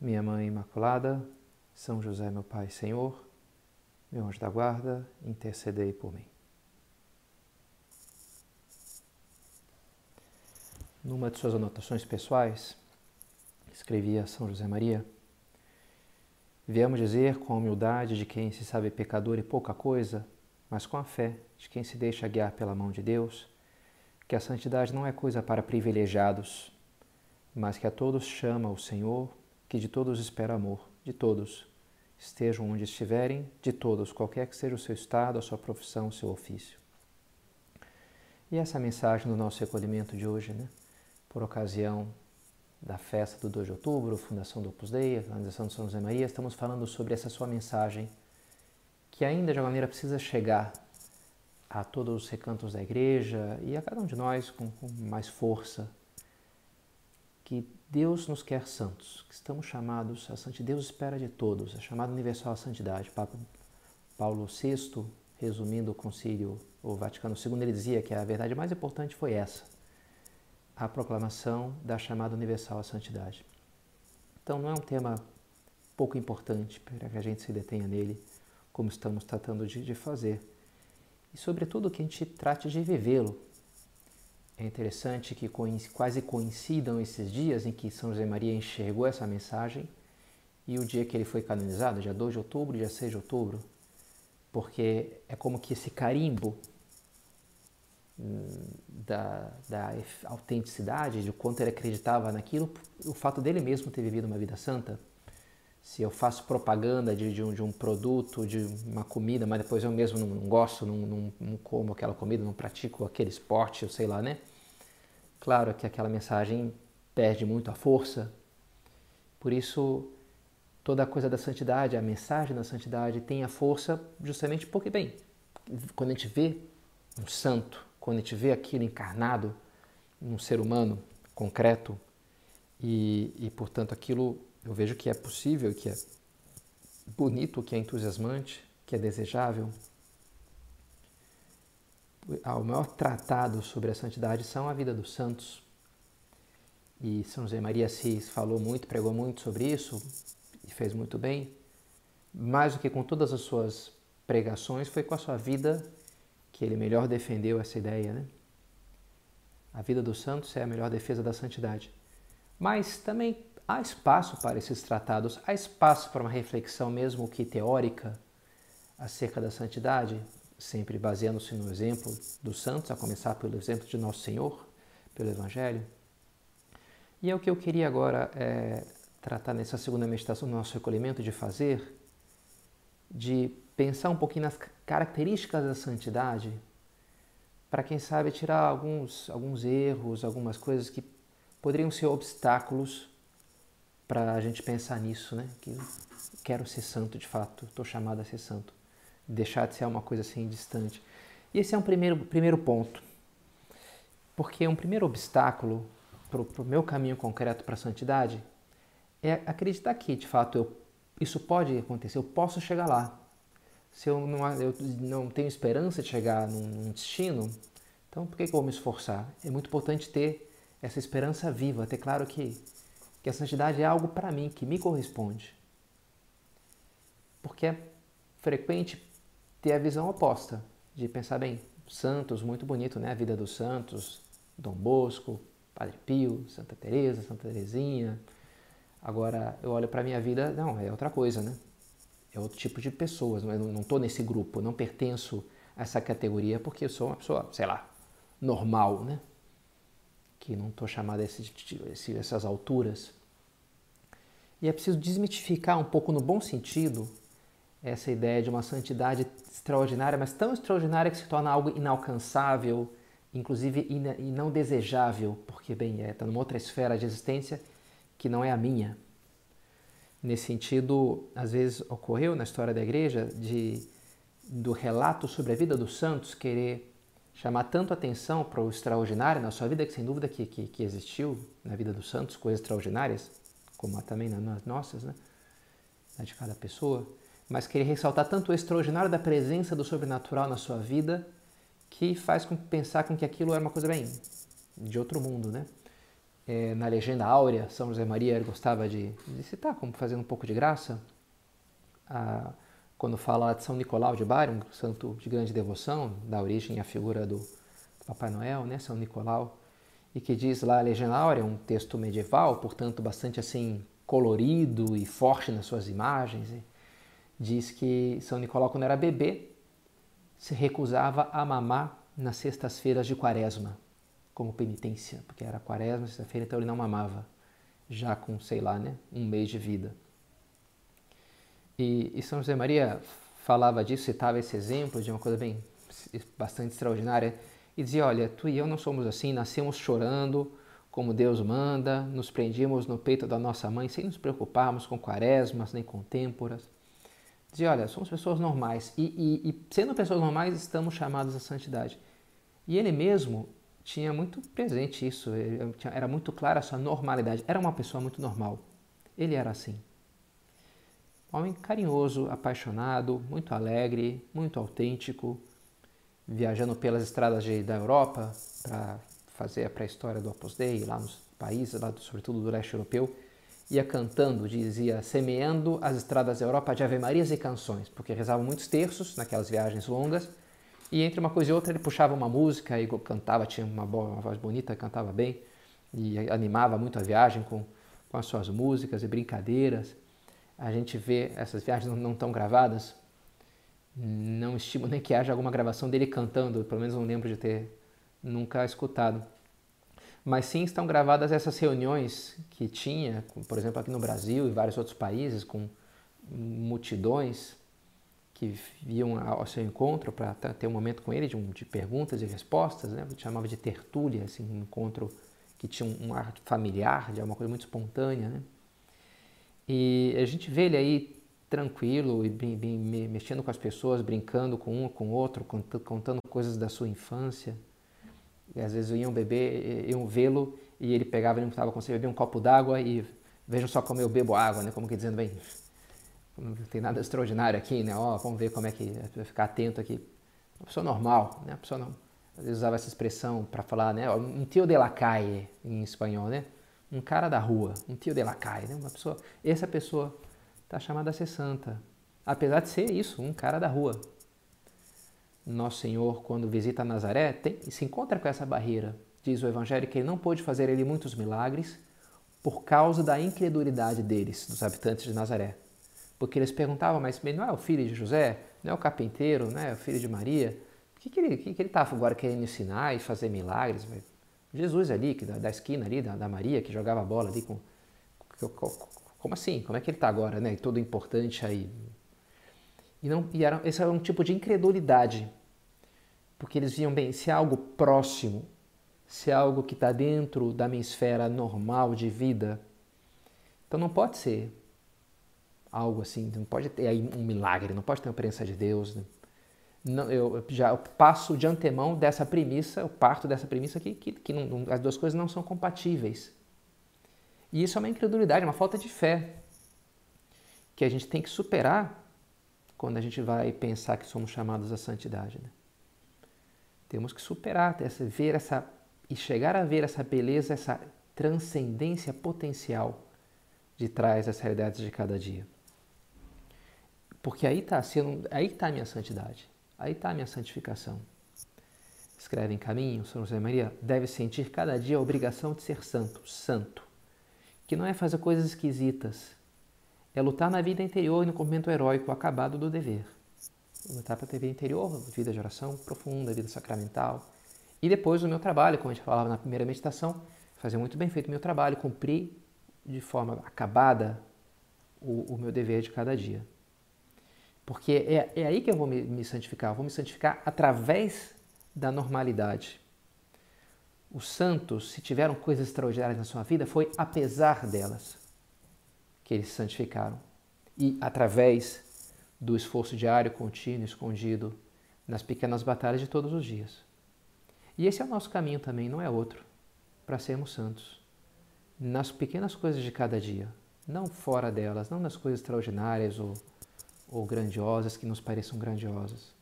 minha Mãe Imaculada, São José, meu Pai Senhor, meu anjo da guarda, intercedei por mim. Numa de suas anotações pessoais, escrevia São José Maria: Viemos dizer com a humildade de quem se sabe pecador e pouca coisa, mas com a fé de quem se deixa guiar pela mão de Deus, que a santidade não é coisa para privilegiados, mas que a todos chama o Senhor que de todos espera amor, de todos, estejam onde estiverem, de todos, qualquer que seja o seu estado, a sua profissão, o seu ofício. E essa é mensagem do nosso recolhimento de hoje, né? por ocasião da festa do 2 de outubro, fundação do Opus Dei, a canonização de São José Maria, estamos falando sobre essa sua mensagem, que ainda de alguma maneira precisa chegar a todos os recantos da igreja e a cada um de nós com, com mais força, que Deus nos quer santos, que estamos chamados a santidade. Deus espera de todos, é chamado universal a santidade. Papa Paulo VI, resumindo o concílio, o Vaticano II, ele dizia que a verdade mais importante foi essa, a proclamação da chamada universal à santidade. Então não é um tema pouco importante para que a gente se detenha nele, como estamos tratando de, de fazer. E sobretudo que a gente trate de vivê-lo, é interessante que quase coincidam esses dias em que São José Maria enxergou essa mensagem e o dia que ele foi canonizado, dia 2 de outubro, dia 6 de outubro, porque é como que esse carimbo hum, da, da autenticidade, de quanto ele acreditava naquilo, o fato dele mesmo ter vivido uma vida santa. Se eu faço propaganda de, de, um, de um produto, de uma comida, mas depois eu mesmo não, não gosto, não, não, não como aquela comida, não pratico aquele esporte, eu sei lá, né? Claro que aquela mensagem perde muito a força, por isso toda a coisa da santidade, a mensagem da santidade tem a força justamente porque, bem, quando a gente vê um santo, quando a gente vê aquilo encarnado num ser humano concreto e, e portanto, aquilo eu vejo que é possível, que é bonito, que é entusiasmante, que é desejável, o maior tratado sobre a santidade são a vida dos santos. E São José Maria Assis falou muito, pregou muito sobre isso e fez muito bem. Mais do que com todas as suas pregações, foi com a sua vida que ele melhor defendeu essa ideia, né? A vida dos santos é a melhor defesa da santidade. Mas também há espaço para esses tratados, há espaço para uma reflexão, mesmo que teórica, acerca da santidade, sempre baseando-se no exemplo dos santos, a começar pelo exemplo de Nosso Senhor, pelo Evangelho. E é o que eu queria agora é, tratar nessa segunda meditação do nosso recolhimento de fazer, de pensar um pouquinho nas características da santidade, para quem sabe tirar alguns, alguns erros, algumas coisas que poderiam ser obstáculos para a gente pensar nisso, né? Que quero ser santo de fato, estou chamado a ser santo deixar de ser uma coisa assim distante. E esse é um primeiro, primeiro ponto, porque um primeiro obstáculo para o meu caminho concreto para a santidade é acreditar que, de fato, eu, isso pode acontecer, eu posso chegar lá. Se eu não, eu não tenho esperança de chegar num, num destino, então por que, que eu vou me esforçar? É muito importante ter essa esperança viva, ter claro que, que a santidade é algo para mim, que me corresponde. Porque é frequente ter a visão oposta, de pensar bem, santos, muito bonito, né? A vida dos santos, Dom Bosco, Padre Pio, Santa Teresa, Santa Teresinha. Agora eu olho para minha vida, não, é outra coisa, né? É outro tipo de pessoas, eu não estou nesse grupo, não pertenço a essa categoria porque eu sou uma pessoa, sei lá, normal, né? Que não estou chamada a esse, esse, essas alturas. E é preciso desmitificar um pouco no bom sentido essa ideia de uma santidade extraordinária, mas tão extraordinária que se torna algo inalcançável, inclusive e não desejável, porque bem, está é, numa outra esfera de existência que não é a minha. Nesse sentido, às vezes ocorreu na história da igreja de do relato sobre a vida dos santos querer chamar tanto atenção para o extraordinário na sua vida, que sem dúvida que, que, que existiu na vida dos santos coisas extraordinárias, como também nas nossas, né? na de cada pessoa, mas querer ressaltar tanto o extraordinário da presença do sobrenatural na sua vida, que faz com, pensar com que aquilo era uma coisa bem de outro mundo, né? É, na legenda áurea, São José Maria gostava de, de citar, como fazendo um pouco de graça, a, quando fala de São Nicolau de Bari, um santo de grande devoção, dá origem à figura do Papai Noel, né, São Nicolau, e que diz lá a Legenda Áurea, um texto medieval, portanto bastante assim colorido e forte nas suas imagens, diz que São Nicolau quando era bebê se recusava a mamar nas sextas-feiras de quaresma como penitência, porque era quaresma, sexta-feira, então ele não mamava, já com, sei lá, né, um mês de vida. E, e São José Maria falava disso, citava esse exemplo de uma coisa bem, bastante extraordinária, e dizia, olha, tu e eu não somos assim, nascemos chorando, como Deus manda, nos prendíamos no peito da nossa mãe sem nos preocuparmos com quaresmas nem com têmporas. Dizia, olha, somos pessoas normais e, e, e sendo pessoas normais estamos chamados à santidade. E ele mesmo tinha muito presente isso, era muito clara a sua normalidade. Era uma pessoa muito normal. Ele era assim. Homem carinhoso, apaixonado, muito alegre, muito autêntico, viajando pelas estradas de, da Europa para fazer a pré-história do Opus Dei, lá nos países, lá, sobretudo do leste europeu, ia cantando, dizia, semeando as estradas da Europa de ave-marias e canções, porque rezava muitos terços naquelas viagens longas, e entre uma coisa e outra ele puxava uma música e cantava, tinha uma, boa, uma voz bonita, cantava bem e animava muito a viagem com, com as suas músicas e brincadeiras. A gente vê essas viagens não estão gravadas, não estimo nem que haja alguma gravação dele cantando, pelo menos não lembro de ter nunca escutado. Mas sim estão gravadas essas reuniões que tinha, por exemplo, aqui no Brasil e vários outros países, com multidões que iam ao seu encontro para ter um momento com ele de, um, de perguntas e respostas, né? chamava de tertúlia, assim, um encontro que tinha um ar familiar, de uma coisa muito espontânea. Né? E a gente vê ele aí tranquilo e bem, bem, mexendo com as pessoas, brincando com um com outro, contando coisas da sua infância. E às vezes iam beber, iam vê-lo e ele pegava, ele não estava conseguindo beber um copo d'água e vejam só como eu bebo água, né? Como que dizendo, bem, não tem nada extraordinário aqui, né? Ó, vamos ver como é que vai ficar atento aqui. Uma pessoa normal, né? Uma pessoa não, às vezes usava essa expressão para falar, né? Um tio de la calle em espanhol, né? Um cara da rua, um tio de la calle, né? Uma pessoa, essa pessoa está chamada a ser santa, apesar de ser isso, um cara da rua. Nosso Senhor, quando visita Nazaré, tem, se encontra com essa barreira. Diz o Evangelho que ele não pôde fazer ele muitos milagres por causa da incredulidade deles, dos habitantes de Nazaré. Porque eles perguntavam, mas não é o filho de José? Não é o carpinteiro? Não é o filho de Maria? O que, que ele que, que estava agora querendo ensinar e fazer milagres? Jesus ali, que da, da esquina ali, da, da, Maria, que jogava bola ali com... Como assim? Como é que ele está agora, né? Todo importante aí. E, não, e era, esse era um tipo de incredulidade. Porque eles viam, bem, se é algo próximo, se é algo que está dentro da minha esfera normal de vida, então não pode ser algo assim, não pode ter aí um milagre, não pode ter uma presença de Deus. Né? Não, eu já eu passo de antemão dessa premissa, eu parto dessa premissa que, que, que não, as duas coisas não são compatíveis. E isso é uma incredulidade, uma falta de fé que a gente tem que superar quando a gente vai pensar que somos chamados à santidade. Né? Temos que superar, ver essa e chegar a ver essa beleza, essa transcendência potencial de trás das realidades de cada dia. Porque aí está sendo, aí está a minha santidade, aí está a minha santificação. Escreve em caminho, São José Maria deve sentir cada dia a obrigação de ser santo, santo, que não é fazer coisas esquisitas, é lutar na vida interior e no cumprimento heróico acabado do dever. Lutar para ter vida interior, vida de oração profunda, vida sacramental. E depois o meu trabalho, como a gente falava na primeira meditação, fazer muito bem feito o meu trabalho, cumprir de forma acabada o, o meu dever de cada dia. Porque é, é aí que eu vou me, me santificar. Eu vou me santificar através da normalidade. Os santos, se tiveram coisas extraordinárias na sua vida, foi apesar delas que eles se santificaram. E através do esforço diário, contínuo, escondido, nas pequenas batalhas de todos os dias. E esse é o nosso caminho também, não é outro, para sermos santos. Nas pequenas coisas de cada dia, não fora delas, não nas coisas extraordinárias ou, ou grandiosas que nos pareçam grandiosas.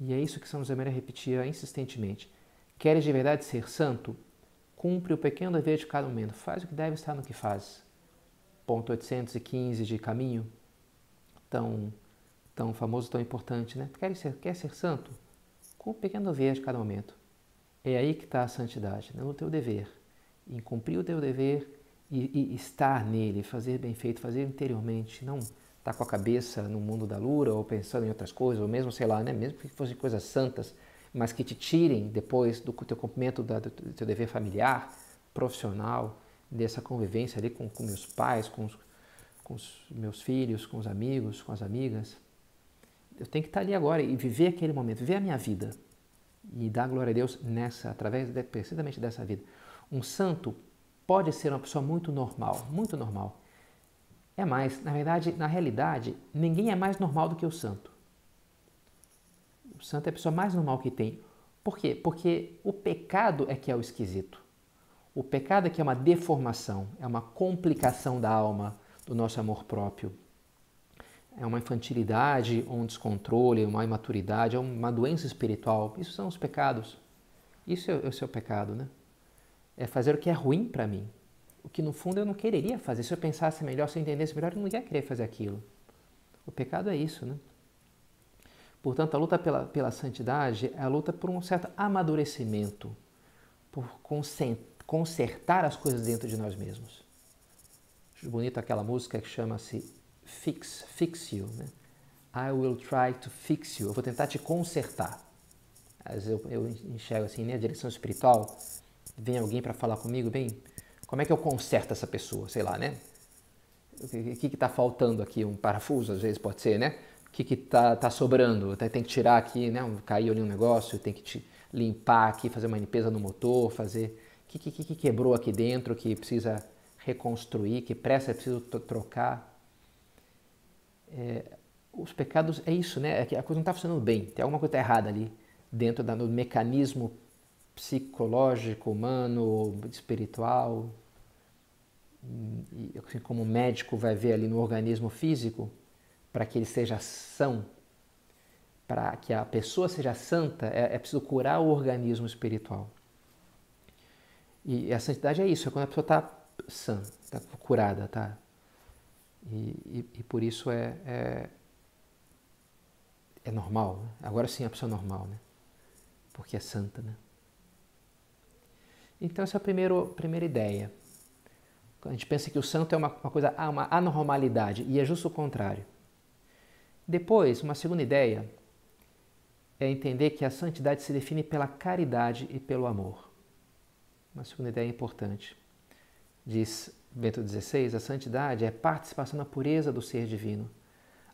E é isso que São José Maria repetia insistentemente. Queres de verdade ser santo? Cumpre o pequeno dever de cada momento. Faz o que deve estar no que faz. Ponto 815 de caminho, tão, tão famoso, tão importante, né? Quer ser, quer ser santo? Cumpre o pequeno dever de cada momento. É aí que está a santidade, né? no teu dever. Em cumprir o teu dever e, e estar nele, fazer bem feito, fazer interiormente, não estar tá com a cabeça no mundo da lura ou pensando em outras coisas, ou mesmo, sei lá, né? mesmo que fossem coisas santas, mas que te tirem depois do teu cumprimento do teu dever familiar, profissional, dessa convivência ali com, com meus pais, com os, com os meus filhos, com os amigos, com as amigas. Eu tenho que estar ali agora e viver aquele momento, viver a minha vida e dar glória a Deus nessa, através de, precisamente dessa vida. Um santo pode ser uma pessoa muito normal, muito normal. É mais, na verdade, na realidade, ninguém é mais normal do que o santo. O santo é a pessoa mais normal que tem. Por quê? Porque o pecado é que é o esquisito. O pecado é que é uma deformação, é uma complicação da alma, do nosso amor próprio. É uma infantilidade, um descontrole, uma imaturidade, é uma doença espiritual. Isso são os pecados. Isso é o seu pecado, né? É fazer o que é ruim para mim. O que no fundo eu não quereria fazer. Se eu pensasse melhor, se eu entendesse melhor, eu não ia querer fazer aquilo. O pecado é isso, né? Portanto, a luta pela, pela santidade é a luta por um certo amadurecimento, por consertar as coisas dentro de nós mesmos. Acho bonito aquela música que chama-se Fix, Fix You, né? I will try to fix you. Eu vou tentar te consertar. Às vezes eu, eu enxergo assim, né? direção espiritual, vem alguém para falar comigo, bem, como é que eu conserto essa pessoa? Sei lá, né? O que está faltando aqui? Um parafuso, às vezes pode ser, né? O que está tá sobrando? Tem que tirar aqui, né? Caiu ali um negócio, tem que te limpar aqui, fazer uma limpeza no motor, fazer... O que, que, que quebrou aqui dentro que precisa reconstruir, que pressa é preciso trocar. É, os pecados é isso, né? É que a coisa não está funcionando bem, tem alguma coisa errada ali dentro do mecanismo psicológico, humano, espiritual. E, assim como o médico vai ver ali no organismo físico, para que ele seja são, para que a pessoa seja santa, é, é preciso curar o organismo espiritual. E a santidade é isso, é quando a pessoa está sã, está curada, tá? E, e, e, por isso é, é, é normal. Né? Agora sim é a pessoa normal, né? Porque é santa, né? Então essa é a primeira, primeira ideia. A gente pensa que o santo é uma, uma coisa, ah, uma anormalidade, e é justo o contrário. Depois, uma segunda ideia é entender que a santidade se define pela caridade e pelo amor. Uma segunda ideia importante. Diz Bento XVI, a santidade é participação na pureza do ser divino.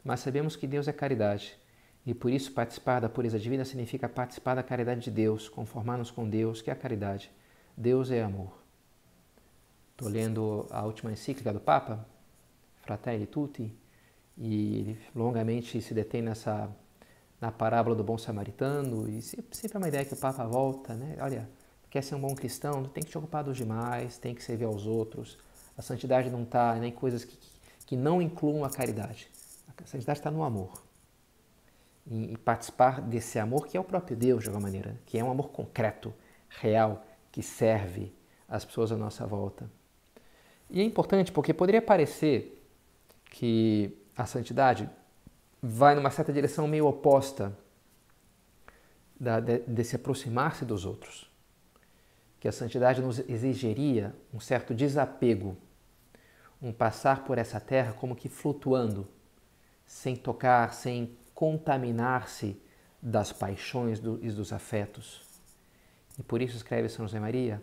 Mas sabemos que Deus é caridade, e por isso participar da pureza divina significa participar da caridade de Deus, conformar-nos com Deus, que é a caridade. Deus é amor. Estou lendo a última encíclica do Papa, Fratelli Tutti, e ele longamente se detém nessa na parábola do bom samaritano, e sempre é uma ideia que o Papa volta, né? Olha, quer ser um bom cristão, tem que te ocupar dos demais, tem que servir aos outros. A santidade não está nem coisas que, que não incluam a caridade. A santidade está no amor. E, e, participar desse amor que é o próprio Deus, de alguma maneira, que é um amor concreto, real, que serve as pessoas à nossa volta. E é importante porque poderia parecer que a santidade vai numa certa direção meio oposta da, de, de se aproximar-se dos outros que a santidade nos exigiria um certo desapego, um passar por essa terra como que flutuando, sem tocar, sem contaminar-se das paixões e dos afetos. E por isso escreve São José Maria: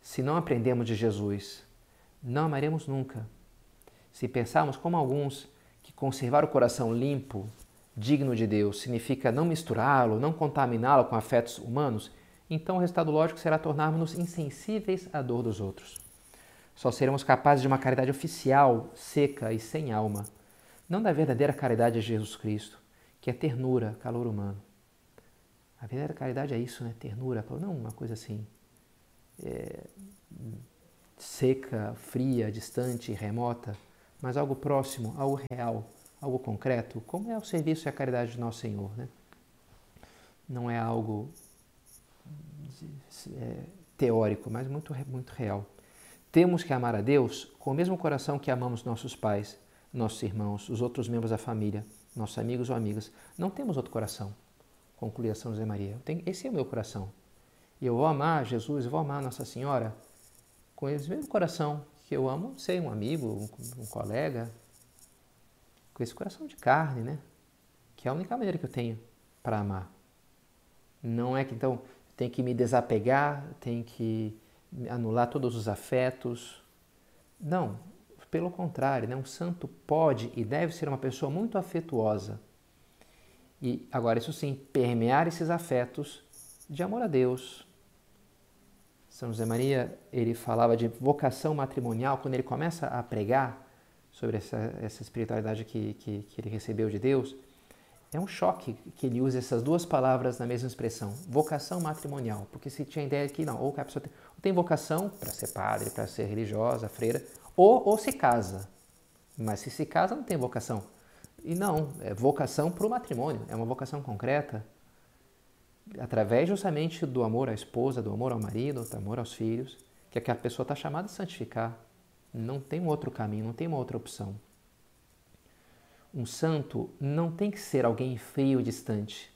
se não aprendemos de Jesus, não amaremos nunca. Se pensarmos como alguns que conservar o coração limpo, digno de Deus, significa não misturá-lo, não contaminá-lo com afetos humanos, então o resultado lógico será tornarmos-nos insensíveis à dor dos outros. Só seremos capazes de uma caridade oficial, seca e sem alma, não da verdadeira caridade de Jesus Cristo, que é ternura, calor humano. A verdadeira caridade é isso, né? Ternura, não uma coisa assim é, seca, fria, distante, remota, mas algo próximo, algo real, algo concreto, como é o serviço e a caridade de nosso Senhor, né? Não é algo é, teórico, mas muito, muito real. Temos que amar a Deus com o mesmo coração que amamos nossos pais, nossos irmãos, os outros membros da família, nossos amigos ou amigas. Não temos outro coração, conclui São José Maria. Tenho, esse é o meu coração. E eu vou amar Jesus, vou amar Nossa Senhora com esse mesmo coração que eu amo, sei, um amigo, um, um colega, com esse coração de carne, né? Que é a única maneira que eu tenho para amar. Não é que então tem que me desapegar, tem que anular todos os afetos. Não, pelo contrário, né? um santo pode e deve ser uma pessoa muito afetuosa. E agora, isso sim, permear esses afetos de amor a Deus. São José Maria, ele falava de vocação matrimonial, quando ele começa a pregar sobre essa, essa espiritualidade que, que, que ele recebeu de Deus, é um choque que ele use essas duas palavras na mesma expressão, vocação matrimonial, porque se tinha a ideia que não, ou a pessoa tem, tem vocação para ser padre, para ser religiosa, freira, ou, ou se casa, mas se se casa não tem vocação. E não, é vocação para o matrimônio, é uma vocação concreta, através justamente do amor à esposa, do amor ao marido, do amor aos filhos, que aquela pessoa está chamada a santificar. Não tem outro caminho, não tem uma outra opção. Um santo não tem que ser alguém frio e distante,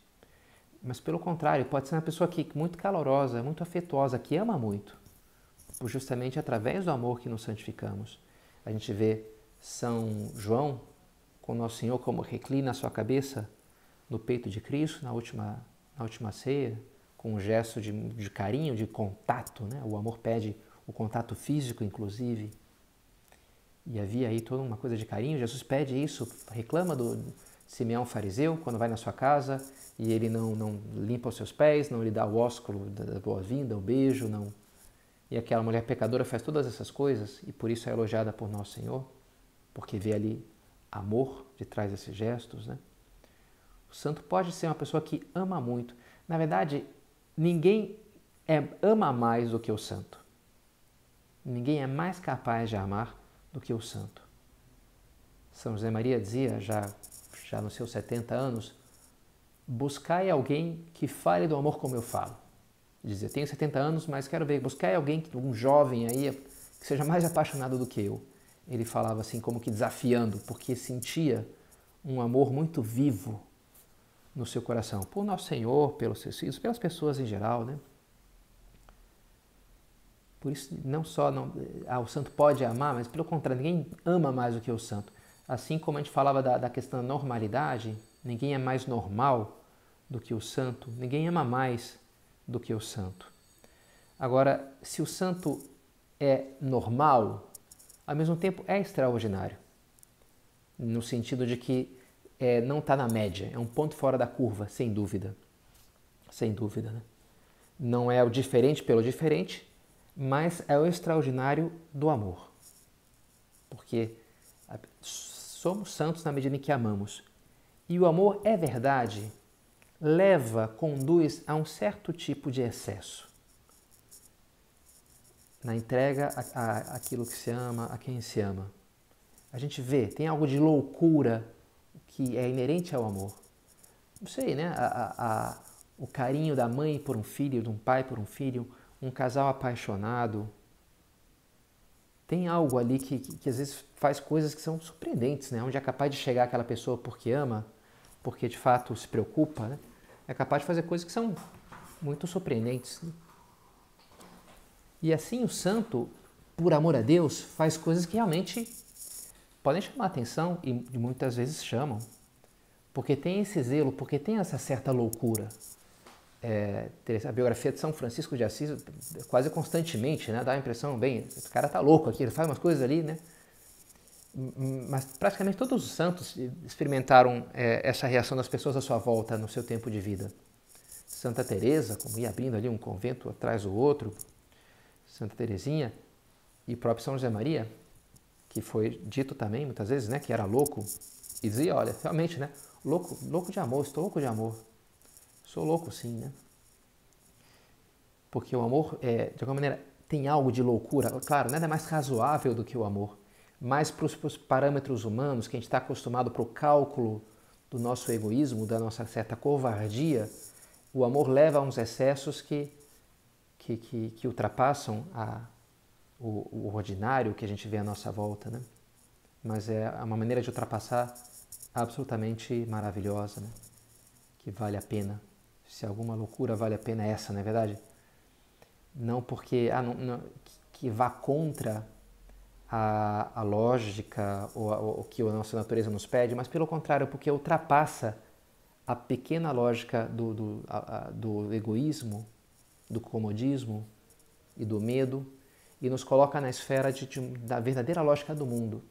mas pelo contrário, pode ser uma pessoa que muito calorosa, muito afetuosa, que ama muito, justamente através do amor que nos santificamos. A gente vê São João com Nosso Senhor como reclina a sua cabeça no peito de Cristo na última, na última ceia, com um gesto de, de carinho, de contato. Né? O amor pede o contato físico, inclusive. E havia aí toda uma coisa de carinho. Jesus pede isso, reclama do Simeão fariseu quando vai na sua casa e ele não, não limpa os seus pés, não lhe dá o ósculo da boa-vinda, o beijo, não. E aquela mulher pecadora faz todas essas coisas e por isso é elogiada por nosso Senhor, porque vê ali amor de trás desses gestos, né? O santo pode ser uma pessoa que ama muito. Na verdade, ninguém é, ama mais do que o santo. Ninguém é mais capaz de amar do que o santo. São José Maria dizia, já, já nos seus 70 anos, buscai alguém que fale do amor como eu falo. Dizia, tenho 70 anos, mas quero ver, buscai alguém, um jovem aí, que seja mais apaixonado do que eu. Ele falava assim, como que desafiando, porque sentia um amor muito vivo no seu coração, por Nosso Senhor, pelos seus filhos, pelas pessoas em geral, né? Por isso, não só não, ah, o santo pode amar, mas pelo contrário, ninguém ama mais do que o santo. Assim como a gente falava da, da questão da normalidade, ninguém é mais normal do que o santo, ninguém ama mais do que o santo. Agora, se o santo é normal, ao mesmo tempo é extraordinário, no sentido de que é, não está na média, é um ponto fora da curva, sem dúvida. Sem dúvida. Né? Não é o diferente pelo diferente, mas é o extraordinário do amor. Porque somos santos na medida em que amamos. E o amor é verdade, leva, conduz a um certo tipo de excesso. Na entrega a, aquilo que se ama, a quem se ama. A gente vê, tem algo de loucura que é inerente ao amor. Não sei, né? A, o carinho da mãe por um filho, de um pai por um filho, um casal apaixonado. Tem algo ali que, que, que, às vezes faz coisas que são surpreendentes, né? Onde é capaz de chegar aquela pessoa porque ama, porque de fato se preocupa, né? É capaz de fazer coisas que são muito surpreendentes. Né? E assim o santo, por amor a Deus, faz coisas que realmente podem chamar atenção e muitas vezes chamam. Porque tem esse zelo, porque tem essa certa loucura é, a biografia de São Francisco de Assis quase constantemente, né? Dá a impressão, bem, esse cara tá louco aqui, ele faz umas coisas ali, né? Mas praticamente todos os santos experimentaram é, essa reação das pessoas à sua volta no seu tempo de vida. Santa Teresa, como ia abrindo ali um convento atrás do outro, Santa Teresinha e próprio São José Maria, que foi dito também muitas vezes, né, que era louco, e dizia, olha, realmente, né, louco, louco de amor, estou louco de amor. Sou louco sim, né? Porque o amor, é, de alguma maneira, tem algo de loucura. Claro, nada mais razoável do que o amor. Mas para os parâmetros humanos, que a gente está acostumado para o cálculo do nosso egoísmo, da nossa certa covardia, o amor leva a uns excessos que, que, que, que ultrapassam a, o, o, ordinário que a gente vê à nossa volta. Né? Mas é uma maneira de ultrapassar absolutamente maravilhosa, né? que vale a pena. Se alguma loucura vale a pena, essa, não é verdade? Não porque ah, não, não, que vá contra a, a lógica ou, o que a nossa natureza nos pede, mas pelo contrário, porque ultrapassa a pequena lógica do, do, a, do egoísmo, do comodismo e do medo e nos coloca na esfera de, de, da verdadeira lógica do mundo,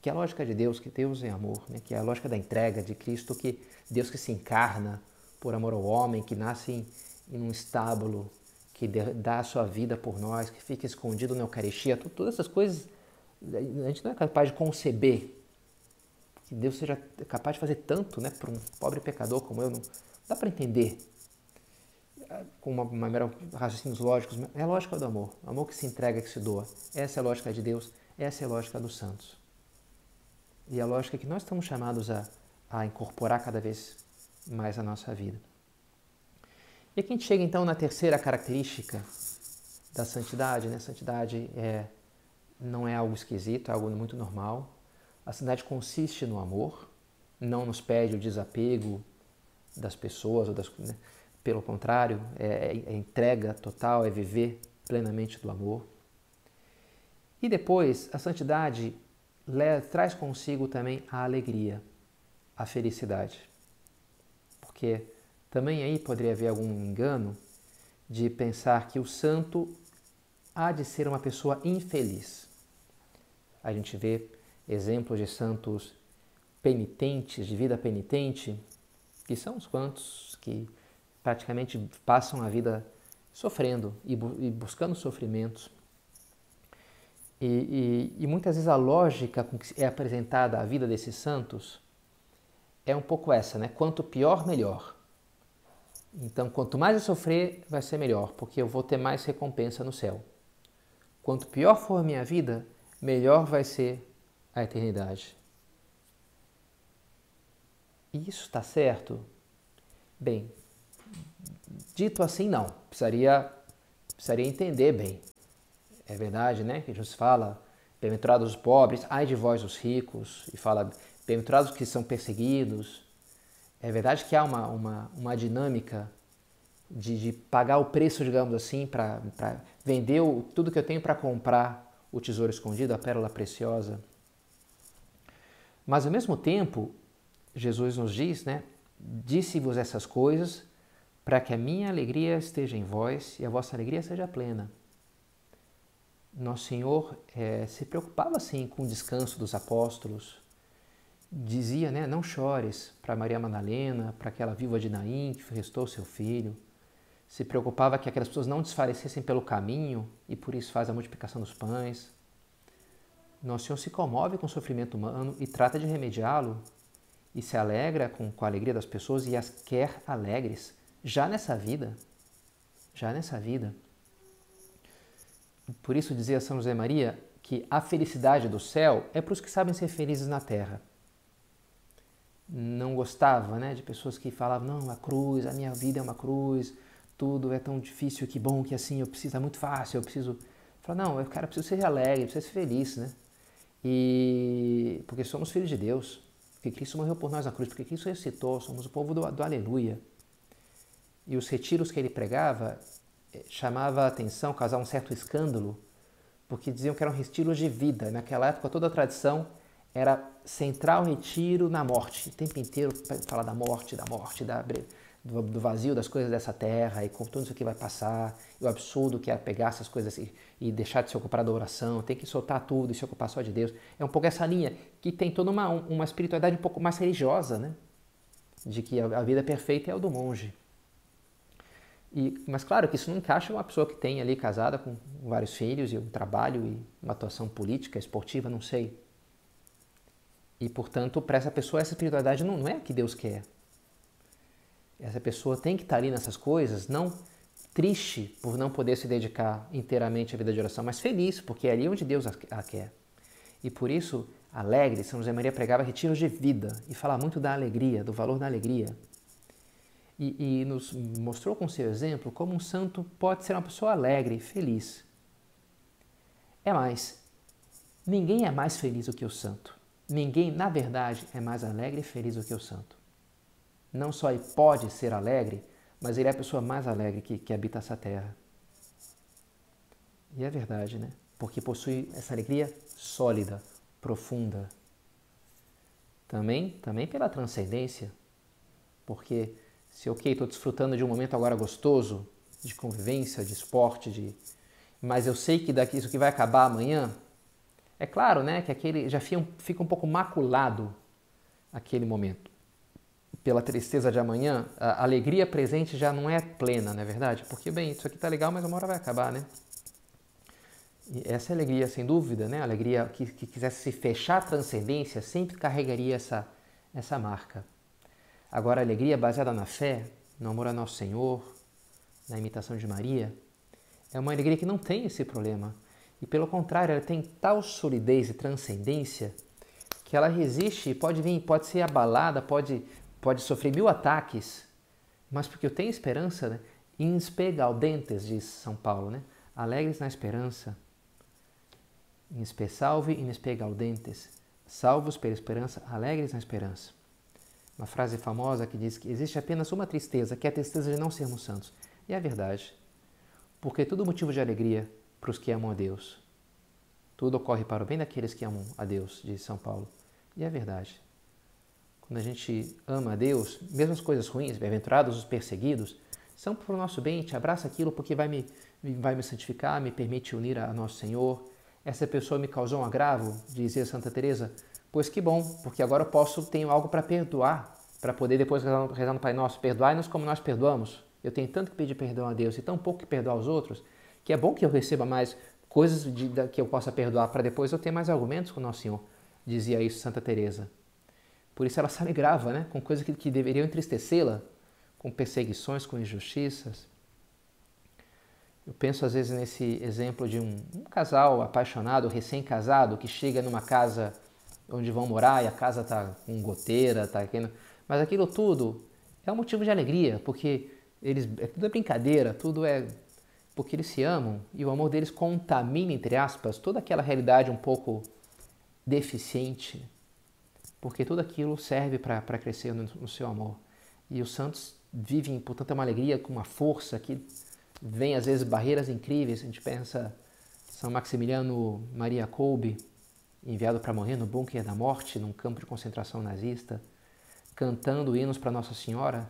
que é a lógica de Deus, que Deus é amor, né? que é a lógica da entrega de Cristo, que Deus que se encarna por amor ao homem, que nasce em, um estábulo que dá a sua vida por nós, que fica escondido na Eucaristia, todas essas coisas a gente não é capaz de conceber que Deus seja capaz de fazer tanto né, para um pobre pecador como eu, não dá para entender com uma, uma mera raciocínios lógicos, é a lógica do amor, o amor que se entrega, que se doa. Essa é a lógica de Deus, essa é a lógica dos santos. E a lógica que nós estamos chamados a, a incorporar cada vez mais a nossa vida. E aqui a gente chega então na terceira característica da santidade. Né? Santidade é, não é algo esquisito, é algo muito normal. A santidade consiste no amor, não nos pede o desapego das pessoas, ou das, né? pelo contrário, é, é entrega total, é viver plenamente do amor. E depois, a santidade traz consigo também a alegria, a felicidade. Porque também aí poderia haver algum engano de pensar que o santo há de ser uma pessoa infeliz. A gente vê exemplos de santos penitentes, de vida penitente, que são os quantos que praticamente passam a vida sofrendo e, bu buscando sofrimentos. E, e, e, muitas vezes a lógica com que é apresentada a vida desses santos é um pouco essa, né? Quanto pior, melhor. Então, quanto mais eu sofrer, vai ser melhor, porque eu vou ter mais recompensa no céu. Quanto pior for a minha vida, melhor vai ser a eternidade. E isso está certo? Bem, dito assim, não. Precisaria, precisaria entender bem. É verdade, né? Que Jesus fala, bem-aventurados os pobres, ai de vós os ricos, e fala, bem-aventurados os que são perseguidos, é verdade que há uma, uma, uma dinâmica de, de pagar o preço, digamos assim, para vender o, tudo que eu tenho para comprar o tesouro escondido, a pérola preciosa. Mas ao mesmo tempo, Jesus nos diz, né? Disse-vos essas coisas para que a minha alegria esteja em vós e a vossa alegria seja plena. Nosso Senhor é, se preocupava assim com o descanso dos apóstolos, dizia, né, não chores para Maria Madalena, para aquela viúva de Naim que restou seu filho. Se preocupava que aquelas pessoas não desfalecessem pelo caminho e por isso faz a multiplicação dos pães. Nosso Senhor se comove com o sofrimento humano e trata de remediá-lo e se alegra com, com a alegria das pessoas e as quer alegres, já nessa vida. Já nessa vida. Por isso dizia São José Maria que a felicidade do céu é para os que sabem ser felizes na terra não gostava, né, de pessoas que falavam não, a cruz, a minha vida é uma cruz, tudo é tão difícil, que bom que assim eu preciso, é muito fácil, eu preciso. Falar, não, eu cara, preciso ser alegre, preciso ser feliz, né? E porque somos filhos de Deus, porque Cristo morreu por nós na cruz, porque Cristo ressuscitou, somos o povo do, do aleluia. E os retiros que ele pregava eh, chamava a atenção, causava um certo escândalo, porque diziam que eram retiros de vida. Naquela época toda a tradição era centrar o retiro na morte, o tempo inteiro falar da morte, da morte, da, do, do, vazio das coisas dessa terra e com tudo isso que vai passar, e o absurdo que é pegar essas coisas e, e, deixar de se ocupar da oração, tem que soltar tudo e se ocupar só de Deus. É um pouco essa linha que tem toda uma, uma espiritualidade um pouco mais religiosa, né? De que a, a vida perfeita é o do monge. E, mas claro que isso não encaixa uma pessoa que tem ali casada com vários filhos e um trabalho e uma atuação política, esportiva, não sei. E portanto, para essa pessoa, essa espiritualidade não, não é o que Deus quer. Essa pessoa tem que estar ali nessas coisas, não triste por não poder se dedicar inteiramente à vida de oração, mas feliz, porque é ali onde Deus a quer. E por isso, alegre, São José Maria pregava retiros de vida e fala muito da alegria, do valor da alegria. E, e, nos mostrou com seu exemplo como um santo pode ser uma pessoa alegre, feliz. É mais, ninguém é mais feliz do que o santo. Ninguém, na verdade, é mais alegre e feliz do que o santo. Não só ele pode ser alegre, mas ele é a pessoa mais alegre que, que habita essa terra. E é verdade, né? Porque possui essa alegria sólida, profunda. Também, também pela transcendência, porque se ok, estou desfrutando de um momento agora gostoso, de convivência, de esporte, de... mas eu sei que daqui isso que vai acabar amanhã, é claro, né, que aquele já fica, um pouco maculado aquele momento pela tristeza de amanhã, a alegria presente já não é plena, não é verdade? Porque, bem, isso aqui está legal, mas uma hora vai acabar, né? E essa alegria, sem dúvida, né? A alegria que, que quisesse se fechar a transcendência sempre carregaria essa, essa marca. Agora, a alegria baseada na fé, no amor a Nosso Senhor, na imitação de Maria, é uma alegria que não tem esse problema. E, pelo contrário, ela tem tal solidez e transcendência que ela resiste e pode vir, pode ser abalada, pode pode sofrer mil ataques, mas porque eu tenho esperança, né? Inspegaudentes, diz São Paulo, né? Alegres na esperança. Inspe salve, inspegaudentes. Salvos pela esperança, alegres na esperança. Uma frase famosa que diz que existe apenas uma tristeza, que é a tristeza de não sermos santos. E é verdade. Porque tudo motivo de alegria para os que amam a Deus. Tudo ocorre para o bem daqueles que amam a Deus, diz São Paulo. E é verdade. Quando a gente ama a Deus, mesmo as coisas ruins, bem-aventurados os perseguidos, são para o nosso bem, te abraça aquilo porque vai me, vai me santificar, me permite unir a nosso Senhor. Essa pessoa me causou um agravo, dizia Santa Teresa, pois que bom, porque agora eu posso, tenho algo para perdoar, para poder depois rezar no Pai Nosso, perdoai-nos como nós perdoamos. Eu tenho tanto que pedir perdão a Deus e tão pouco que perdoar aos outros, que é bom que eu receba mais coisas de, que eu possa perdoar para depois eu ter mais argumentos com o Nosso Senhor, dizia isso Santa Teresa. Por isso ela se alegrava né, com coisas que, que deveriam entristecê-la, com perseguições, com injustiças. Eu penso às vezes nesse exemplo de um, um casal apaixonado, recém-casado, que chega numa casa onde vão morar e a casa está com goteira, tá aqui, mas aquilo tudo é um motivo de alegria, porque eles é tudo é brincadeira, tudo é porque eles se amam e o amor deles contamina entre aspas toda aquela realidade um pouco deficiente porque tudo aquilo serve para crescer no, no, seu amor. E os santos vivem, portanto, uma alegria, com uma força que vem às vezes barreiras incríveis. A gente pensa São Maximiliano Maria Kolbe, enviado para morrer no bunker da morte, num campo de concentração nazista, cantando hinos para Nossa Senhora,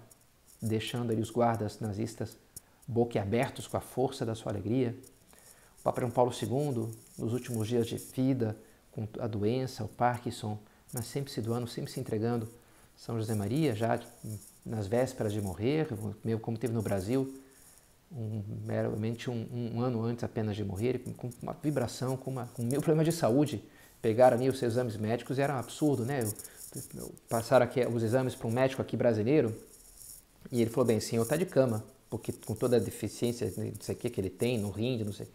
deixando ali os guardas nazistas boquiabertos com a força da sua alegria. O Papa João Paulo II, nos últimos dias de vida, com a doença, o Parkinson, mas sempre se doando, sempre se entregando. São José Maria, já nas vésperas de morrer, como teve no Brasil, um, meramente um, um, ano antes apenas de morrer, com uma vibração, com, uma, com um problema de saúde. Pegaram ali os exames médicos e era um absurdo, né? Eu, eu, passaram aqui os exames para um médico aqui brasileiro e ele falou: bem, senhor está de cama, porque com toda a deficiência, não sei o que, que ele tem no rim, não sei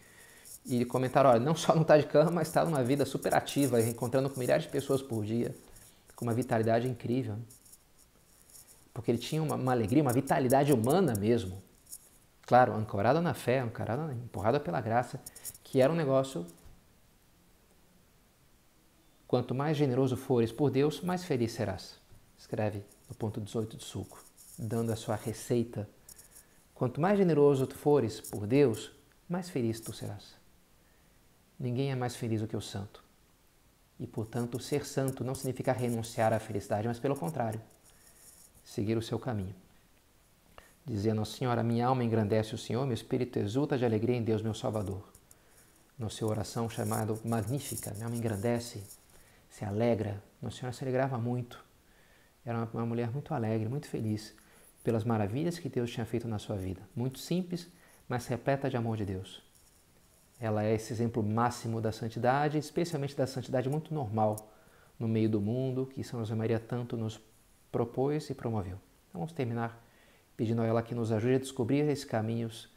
e comentaram, olha, não só não está de cama, mas está numa vida super ativa, encontrando com milhares de pessoas por dia, com uma vitalidade incrível. Porque ele tinha uma, uma alegria, uma vitalidade humana mesmo. Claro, ancorada na fé, ancorada, empurrada pela graça, que era um negócio. Quanto mais generoso fores por Deus, mais feliz serás. Escreve no ponto 18 do suco, dando a sua receita. Quanto mais generoso tu fores por Deus, mais feliz tu serás. Ninguém é mais feliz do que o santo. E, portanto, ser santo não significa renunciar à felicidade, mas pelo contrário, seguir o seu caminho. Dizia Nossa Senhora: Minha alma engrandece o Senhor, meu espírito exulta de alegria em Deus, meu Salvador. No seu oração chamado Magnífica, minha alma engrandece, se alegra. Nossa Senhora se alegrava muito. Era uma mulher muito alegre, muito feliz. Pelas maravilhas que Deus tinha feito na sua vida. Muito simples, mas repleta de amor de Deus. Ela é esse exemplo máximo da santidade, especialmente da santidade muito normal no meio do mundo, que São José Maria tanto nos propôs e promoveu. Então, vamos terminar pedindo a ela que nos ajude a descobrir esses caminhos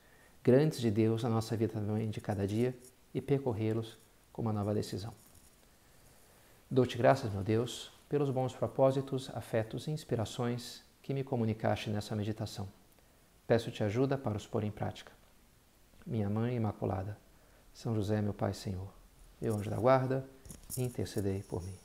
grandes de Deus na nossa vida também de cada dia e percorrê-los com uma nova decisão. Dou-te graças, meu Deus, pelos bons propósitos, afetos e inspirações que me comunicaste nessa meditação. Peço-te ajuda para os pôr em prática. Minha Mãe Imaculada, São José, meu Pai Senhor, meu anjo da guarda, intercedei por mim.